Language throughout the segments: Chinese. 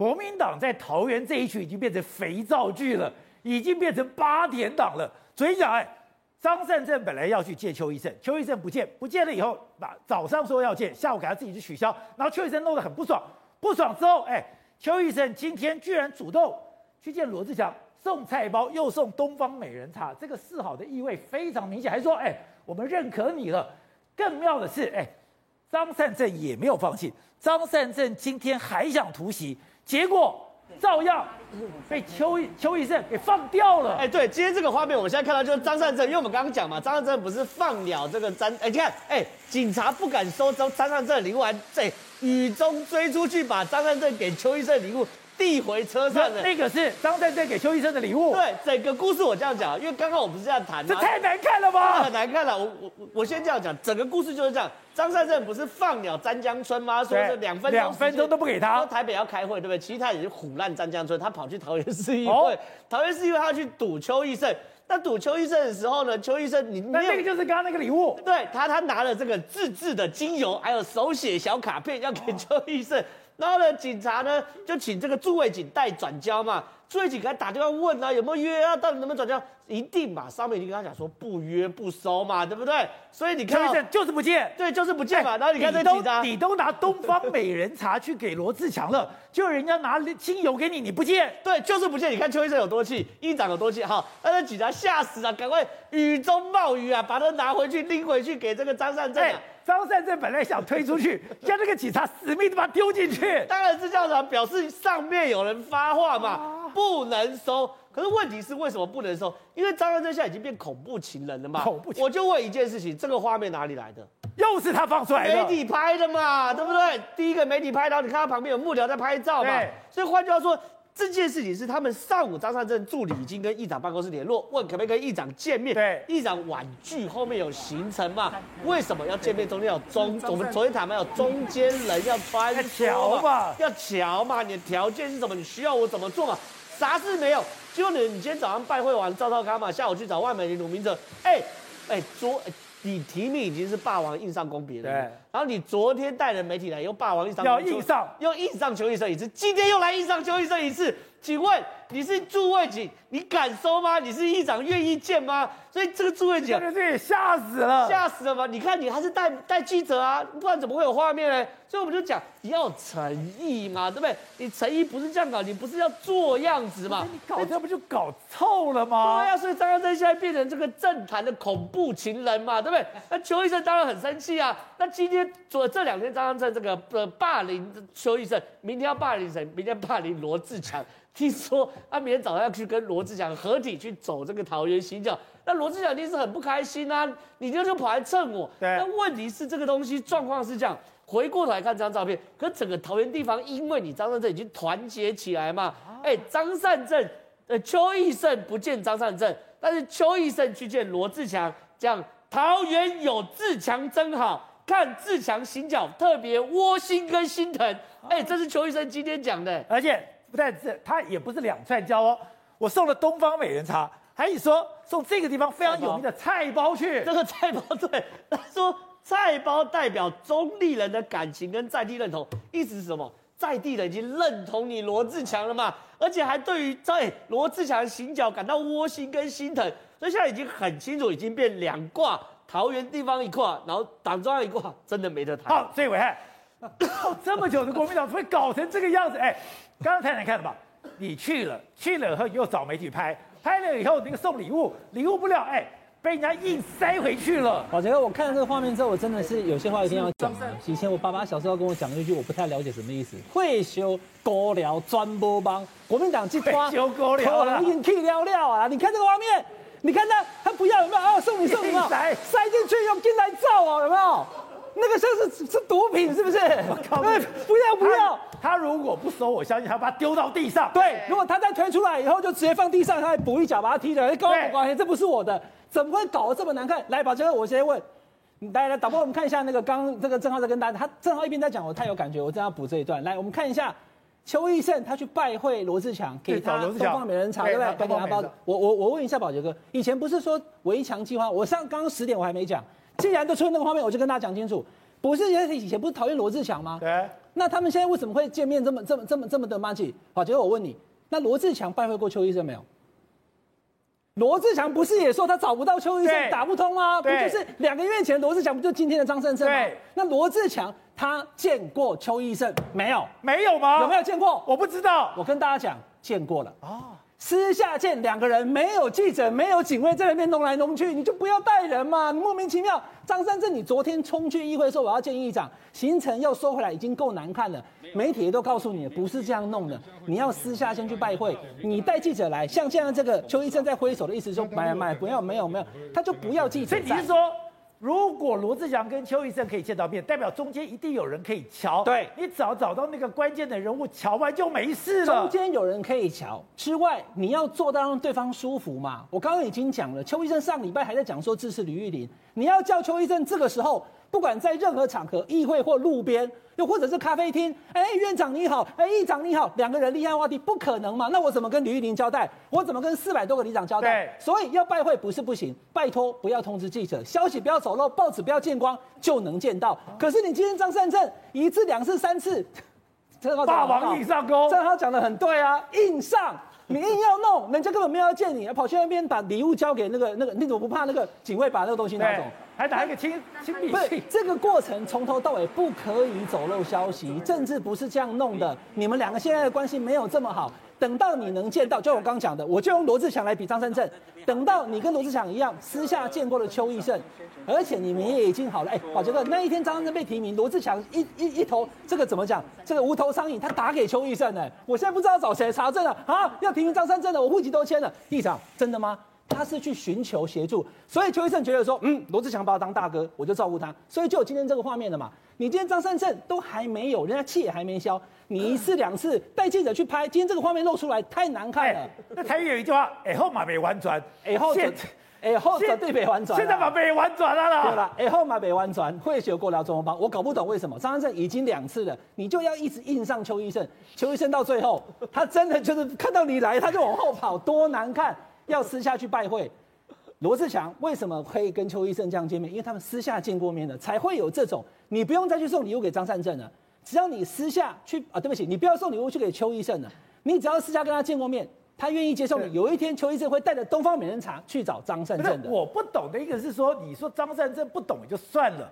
国民党在桃园这一区已经变成肥皂剧了，已经变成八点档了。所以讲，哎，张善政本来要去见邱奕胜，邱奕胜不见，不见了以后，把早上说要见，下午给他自己去取消，然后邱奕胜弄得很不爽，不爽之后，哎，邱奕胜今天居然主动去见罗志祥，送菜包，又送东方美人茶，这个示好的意味非常明显，还说，哎，我们认可你了。更妙的是，哎，张善政也没有放弃，张善政今天还想突袭。结果照样被邱邱医生给放掉了。哎，对，今天这个画面，我们现在看到就是张善政，因为我们刚刚讲嘛，张善政不是放鸟这个张，哎，你看，哎，警察不敢收张张善政礼物，还在雨中追出去把张善政给邱医生的礼物。递回车上的那个是张善政给邱医生的礼物。对，整个故事我这样讲，因为刚刚我不是这样谈，这太难看了吧？很难看了。我我我先这样讲，整个故事就是这样。张善政不是放鸟詹江村吗？说是两分钟两分钟都不给他。说台北要开会，对不对？其实他也是虎烂詹江村，他跑去桃园市议会，哦、桃园市议会他要去赌邱奕胜。那赌邱奕胜的时候呢，邱奕胜你那那个就是刚刚那个礼物。对他，他拿了这个自制的精油，还有手写小卡片要给邱奕胜。然后呢，警察呢就请这个驻卫警代转交嘛，驻卫警给他打电话问啊，有没有约啊，到底能不能转交？一定嘛，上面已经跟他讲说不约不收嘛，对不对？所以你看，就是不见，对，就是不见嘛。然后你看这警察，你都拿东方美人茶去给罗志强了，就人家拿清油给你，你不见，对，就是不见。你看邱医生有多气，议长有多气，哈，那警察吓死了，赶快雨中冒雨啊，把他拿回去拎回去给这个张善政啊。张善政本来想推出去，像那个警察死命的把他丢进去。当然是校长，表示上面有人发话嘛，不能收。可是问题是为什么不能收？因为张善政现在已经变恐怖情人了嘛。恐怖情人。我就问一件事情，这个画面哪里来的？又是他放出来的。媒体拍的嘛，对不对？第一个媒体拍到，你看他旁边有幕僚在拍照嘛。所以换句话说。这件事情是他们上午张善政助理已经跟议长办公室联络，问可不可以跟议长见面。对，议长婉拒，后面有行程嘛？为什么要见面？中间有中，我们昨天谈嘛，有中间人要穿桥嘛，要桥嘛？你的条件是什么？你需要我怎么做嘛？啥事没有？就你，你今天早上拜会完赵少康嘛，下午去找外美玲、鲁明哲，哎哎，昨。你提名已经是霸王硬上弓别人，然后你昨天带着媒体来，用霸王硬上，要硬上，又硬上邱奕胜一次，今天又来硬上邱奕胜一次，请问你是驻卫警，你敢收吗？你是议长愿意见吗？所以这个驻卫警，这也吓死了，吓死了吗？你看你还是带带记者啊，不然怎么会有画面呢？所以我们就讲你要有诚意嘛，对不对？你诚意不是这样搞，你不是要做样子嘛？你搞这不就搞臭了吗？对呀，所以张善政现在变成这个政坛的恐怖情人嘛，对不对？那邱医生当然很生气啊。那今天做这两天张善政这个呃霸凌邱医生，明天要霸凌谁？明天霸凌罗志强。听说他明天早上要去跟罗志祥合体去走这个桃园行脚。那罗志祥一定是很不开心啊！你就就跑来蹭我。对。那问题是这个东西状况是这样，回过头来看这张照片，可整个桃园地方因为你张善政已经团结起来嘛。哎，张善政，呃，邱义胜不见张善政，但是邱义胜去见罗志祥，这样桃园有志强真好，看志强行脚特别窝心跟心疼。哎，这是邱奕胜今天讲的，而且不但是他也不是两串交哦，我送了东方美人茶。还说送这个地方非常有名的菜包去，这个菜包对，他说菜包代表中立人的感情跟在地认同，意思是什么？在地人已经认同你罗志强了嘛，而且还对于在罗志强行脚感到窝心跟心疼，所以现在已经很清楚，已经变两挂，桃园地方一挂，然后党中央一挂，真的没得谈。好，所以暐瀚，这么久的国民党会搞成这个样子？哎，刚刚才能看了吧？你去了，去了以后又找媒体拍。拍了以后，那个送礼物，礼物不了，哎，被人家硬塞回去了。宝杰哥，我看到这个画面之后，我真的是有些话一定要讲。以前我爸爸小时候跟我讲一句，我不太了解什么意思。会修高聊专播帮国民党去抓，修高聊了，硬气聊聊啊！你看这个画面，你看他，他不要有没有啊？送你送你嘛，塞塞进去用进来照啊，有没有？那个像是是毒品是不是？我靠！不要不要！他如果不收，我相信他把他丢到地上。对，如果他再推出来以后，就直接放地上，他还补一脚把他踢的。跟我没关系，这不是我的，怎么会搞得这么难看？来，宝杰哥，我先问，来来，导播，我们看一下那个刚这个正皓在跟大家，他正皓一边在讲，我太有感觉，我正要补这一段。来，我们看一下邱义胜他去拜会罗志强，给他东方美人茶，对不对？给他包。我我我问一下宝杰哥，以前不是说围墙计划？我上刚刚十点我还没讲。既然都出现那个画面，我就跟大家讲清楚，不是以前以前不是讨厌罗志强吗？对。那他们现在为什么会见面这么这么这么这么的默契？好，结果我问你，那罗志强拜会过邱医生没有？罗志强不是也说他找不到邱医生打不通吗？不就是两个月前罗志强不就今天的张胜胜吗？对，那罗志强他见过邱医生没有？没有吗？有没有见过？我不知道。我跟大家讲，见过了啊。私下见两个人，没有记者，没有警卫在那边弄来弄去，你就不要带人嘛，你莫名其妙。张三正，你昨天冲去议会说我要见议长，行程要收回来已经够难看了，媒体也都告诉你不是这样弄的，你要私下先去拜会，你带记者来，像现在这个邱医生在挥手的意思说买买不要没有没有，他就不要记者。所以你是说？如果罗志祥跟邱医生可以见到面，代表中间一定有人可以瞧。对，你只要找到那个关键的人物，瞧完就没事了。中间有人可以瞧之外，你要做到让对方舒服嘛。我刚刚已经讲了，邱医生上礼拜还在讲说支持吕玉玲，你要叫邱医生这个时候。不管在任何场合，议会或路边，又或者是咖啡厅，哎，院长你好，哎，议长你好，两个人立案话题不可能嘛？那我怎么跟吕玉玲交代？我怎么跟四百多个里长交代？对所以要拜会不是不行，拜托不要通知记者，消息不要走漏，报纸不要见光，就能见到。可是你今天张善政一次、两次、三次，霸王硬上弓，正好讲的很对啊，硬上。你硬要弄，人家根本没有要见你，跑去那边把礼物交给那个那个，你怎么不怕那个警卫把那个东西拿走？还打一个亲亲笔信？这个过程从头到尾不可以走漏消息，政治不是这样弄的。你们两个现在的关系没有这么好。等到你能见到，就我刚讲的，我就用罗志祥来比张三正。等到你跟罗志祥一样，私下见过了邱义胜，而且你们也已经好了。哎，宝杰哥，那一天张三正被提名，罗志祥一一一头这个怎么讲？这个无头苍蝇，他打给邱义胜呢。我现在不知道找谁查证了啊！要提名张三正的，我户籍都签了。议长，真的吗？他是去寻求协助，所以邱医生觉得说，嗯，罗志祥把我当大哥，我就照顾他，所以就有今天这个画面了嘛。你今天张善政都还没有，人家气也还没消，你一次两次带记者去拍，今天这个画面露出来太难看了。那台语有一句话，哎后马没玩转，哎后现哎后绝对没完转，现在马没完转了啦。对了，哎后马没完转，会学过了中文帮，我搞不懂为什么张善政已经两次了，你就要一直硬上邱医生，邱医生到最后他真的就是看到你来，他就往后跑，多难看。要私下去拜会，罗志强为什么可以跟邱医生这样见面？因为他们私下见过面的，才会有这种。你不用再去送礼物给张善政了，只要你私下去啊，对不起，你不要送礼物去给邱医生了，你只要私下跟他见过面，他愿意接受你。有一天邱医生会带着东方美人茶去找张善政的。我不懂的一个是说，你说张善政不懂也就算了，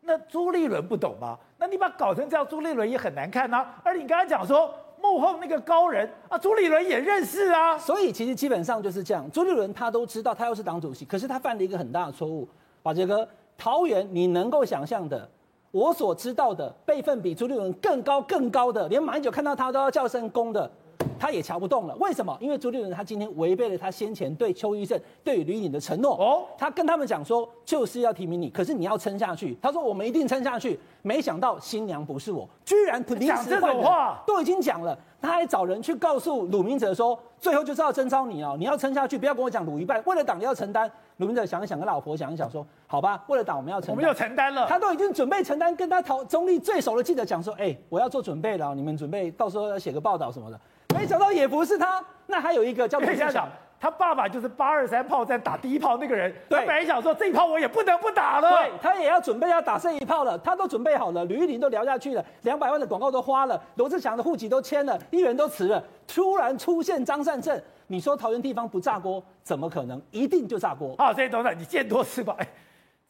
那朱立伦不懂吗？那你把搞成这样，朱立伦也很难看呐。而你刚才讲说。幕后那个高人啊，朱立伦也认识啊，所以其实基本上就是这样。朱立伦他都知道，他又是党主席，可是他犯了一个很大的错误。宝杰哥，桃园你能够想象的，我所知道的辈分比朱立伦更高更高的，连马英九看到他都要叫声公的。他也瞧不动了，为什么？因为朱立伦他今天违背了他先前对邱医生、对吕颖的承诺。哦，他跟他们讲说，就是要提名你，可是你要撑下去。他说我们一定撑下去。没想到新娘不是我，居然临时讲这种话，都已经讲了，他还找人去告诉鲁明哲说，最后就是要征召你哦，你要撑下去，不要跟我讲鲁一半，为了党你要承担。鲁明哲想一想，跟老婆想一想说，好吧，为了党我们要承担，我们要承担了。他都已经准备承担，跟他讨中立最熟的记者讲说，哎，我要做准备了，你们准备到时候要写个报道什么的。没想到也不是他，那还有一个叫罗智强，他爸爸就是八二三炮战打第一炮那个人。对，他本来想说这一炮我也不能不打了，对，他也要准备要打这一炮了，他都准备好了，吕玉玲都聊下去了，两百万的广告都花了，罗志祥的户籍都迁了，议员都辞了，突然出现张善政，你说桃园地方不炸锅，怎么可能？一定就炸锅。好，这些董事长你见多识广，哎，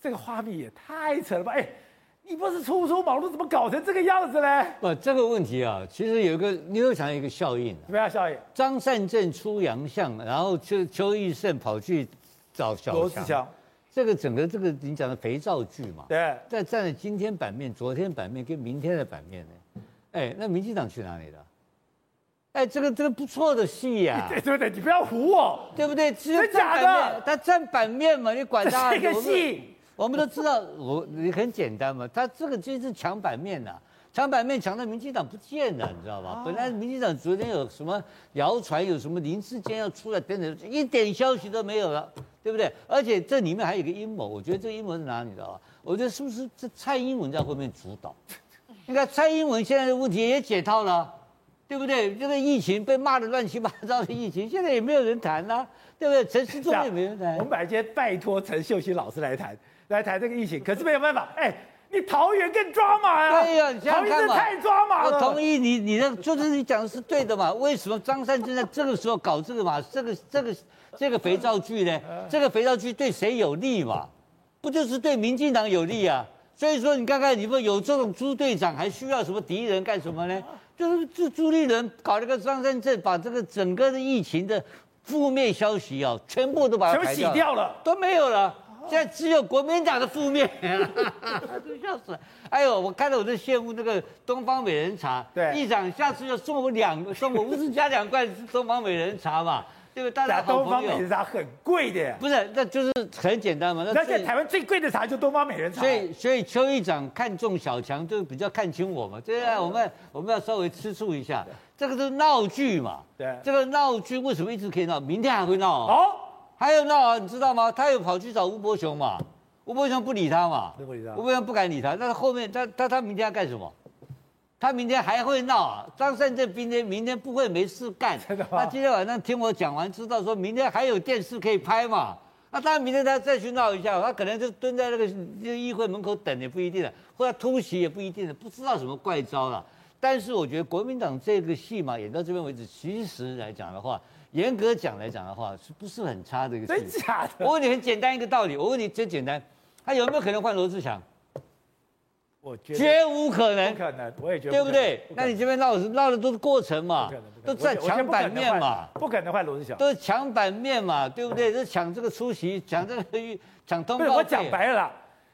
这个画面也太扯了吧，哎。你不是初出茅庐，怎么搞成这个样子呢？不，这个问题啊，其实有一个，你有想一个效应、啊。什么样效应？张善政出洋相，然后邱邱义胜跑去找小强。罗志祥。这个整个这个你讲的肥皂剧嘛。对。在站在今天版面、昨天版面跟明天的版面呢？哎，那民进党去哪里了？哎，这个这个不错的戏呀、啊。对对对，你不要唬我，对不对？真假的？他占版面嘛，你管他。这个戏。我们都知道，我你很简单嘛，他这个就是抢版面呐、啊，抢版面抢到民进党不见了，你知道吧？本来民进党昨天有什么谣传，有什么林志坚要出来等等，一点消息都没有了，对不对？而且这里面还有一个阴谋，我觉得这个阴谋是哪里，你知道吧？我觉得是不是这蔡英文在后面主导？你看蔡英文现在的问题也解套了，对不对？这个疫情被骂得乱七八糟的疫情，现在也没有人谈了、啊，对不对？陈世忠也没人谈。我们本来今天拜托陈秀熙老师来谈。来谈这个疫情，可是没有办法。哎，你桃园更抓马呀！对呀，你想想看嘛，太抓马了。我同意你，你的就是你讲的是对的嘛？为什么张善政在这个时候搞这个嘛？这个这个这个肥皂剧呢？这个肥皂剧对谁有利嘛？不就是对民进党有利啊？所以说你看看，你们有这种猪队长，还需要什么敌人干什么呢？就是这朱立伦搞了个张善政，把这个整个的疫情的负面消息啊，全部都把它洗掉了，都没有了。现在只有国民党的负面，都 笑死了。哎呦，我看到我都羡慕那个东方美人茶。对，议长下次要送我两，送我五十加两罐东方美人茶嘛。对不对？大家好。东方美人茶很贵的。不是，那就是很简单嘛。那现在台湾最贵的茶就东方美人茶。所以，所以邱议长看中小强，就比较看清我嘛。对啊，我们我们要稍微吃醋一下。这个是闹剧嘛。对。这个闹剧为什么一直可以闹？明天还会闹。哦。还有闹啊，你知道吗？他又跑去找吴伯雄嘛，吴伯雄不理他嘛，不理他，吴伯雄不敢理他。那后面他他他明天要干什么？他明天还会闹啊！张善政明天明天不会没事干。他今天晚上听我讲完，知道说明天还有电视可以拍嘛？那当然明天他再去闹一下，他可能就蹲在那个议会门口等也不一定了，或者突袭也不一定了，不知道什么怪招了。但是我觉得国民党这个戏嘛，演到这边为止，其实来讲的话。严格讲来讲的话，是不是很差的一个？真假的？我问你很简单一个道理，我问你真简单，他有没有可能换罗志祥？我觉得绝无可能。不可能，我也觉得。对不对？那你这边闹的闹的都是过程嘛？都在抢版面嘛？不可能换罗志祥。都是抢版面嘛？对不对？是抢这个出席，抢这个抢通告。我讲白了啦，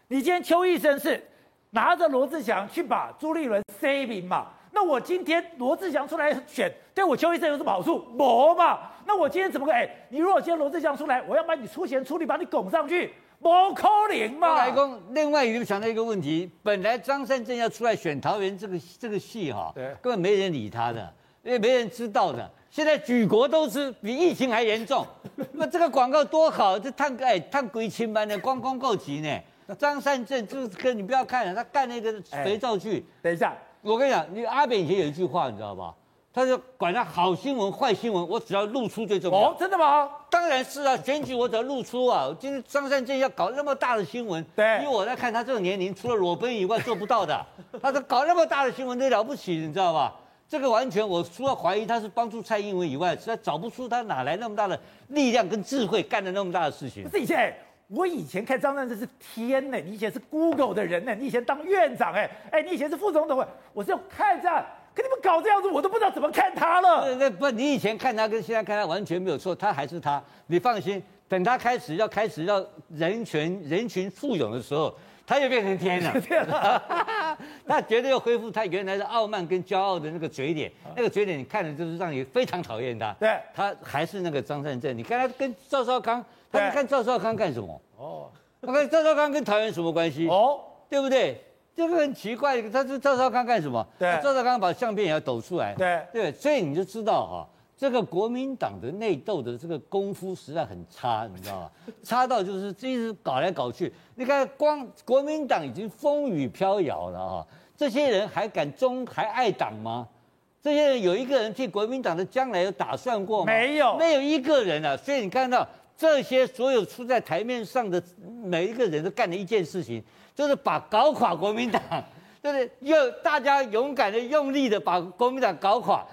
你今天邱医生是拿着罗志祥去把朱立伦塞平嘛？那我今天罗志祥出来选，对我邱医生有什么好处？没嘛。那我今天怎么个？哎，你如果今天罗志祥出来，我要把你出钱出力，把你拱上去，不可能嘛。来公，另外一个想到一个问题，本来张善政要出来选桃园这个这个戏哈，对，根本没人理他的，因为没人知道的。现在举国都知，比疫情还严重。那这个广告多好，这探哎探鬼亲班的，光光够急呢。张善政就是跟你不要看了，他干那个肥皂剧。等一下。我跟你讲，你阿扁以前有一句话，你知道吧？他说：“管他好新闻、坏新闻，我只要露出最重要。”哦，真的吗？当然是啊，选举我只要露出啊。今天张善政要搞那么大的新闻，对，以我来看，他这个年龄除了裸奔以外做不到的。他说搞那么大的新闻，那了不起，你知道吧？这个完全，我除了怀疑他是帮助蔡英文以外，实在找不出他哪来那么大的力量跟智慧，干了那么大的事情。不是以前。我以前看张善政是天呢，你以前是 Google 的人呢，你以前当院长哎，哎，你以前是副总统，我是要看这样，可你们搞这样子，我都不知道怎么看他了。那不，你以前看他跟现在看他完全没有错，他还是他，你放心，等他开始要开始要人群人群簇拥的时候，他就变成天了，他绝对要恢复他原来的傲慢跟骄傲的那个嘴脸，那个嘴脸你看了就是让你非常讨厌他。对，他还是那个张善政，你看他跟赵少康。他看赵少康干什么？哦，他看赵少康跟桃园什么关系？哦，对不对？这个很奇怪，他是赵少康干什么？对，赵少康把相片也要抖出来。对，对，所以你就知道哈，这个国民党的内斗的这个功夫实在很差，你知道吗？差到就是一直搞来搞去。你看，光国民党已经风雨飘摇了啊，这些人还敢忠还爱党吗？这些人有一个人替国民党的将来有打算过吗？没有，没有一个人啊。所以你看到。这些所有出在台面上的每一个人都干了一件事情，就是把搞垮国民党，对不对？又大家勇敢的、用力的把国民党搞垮，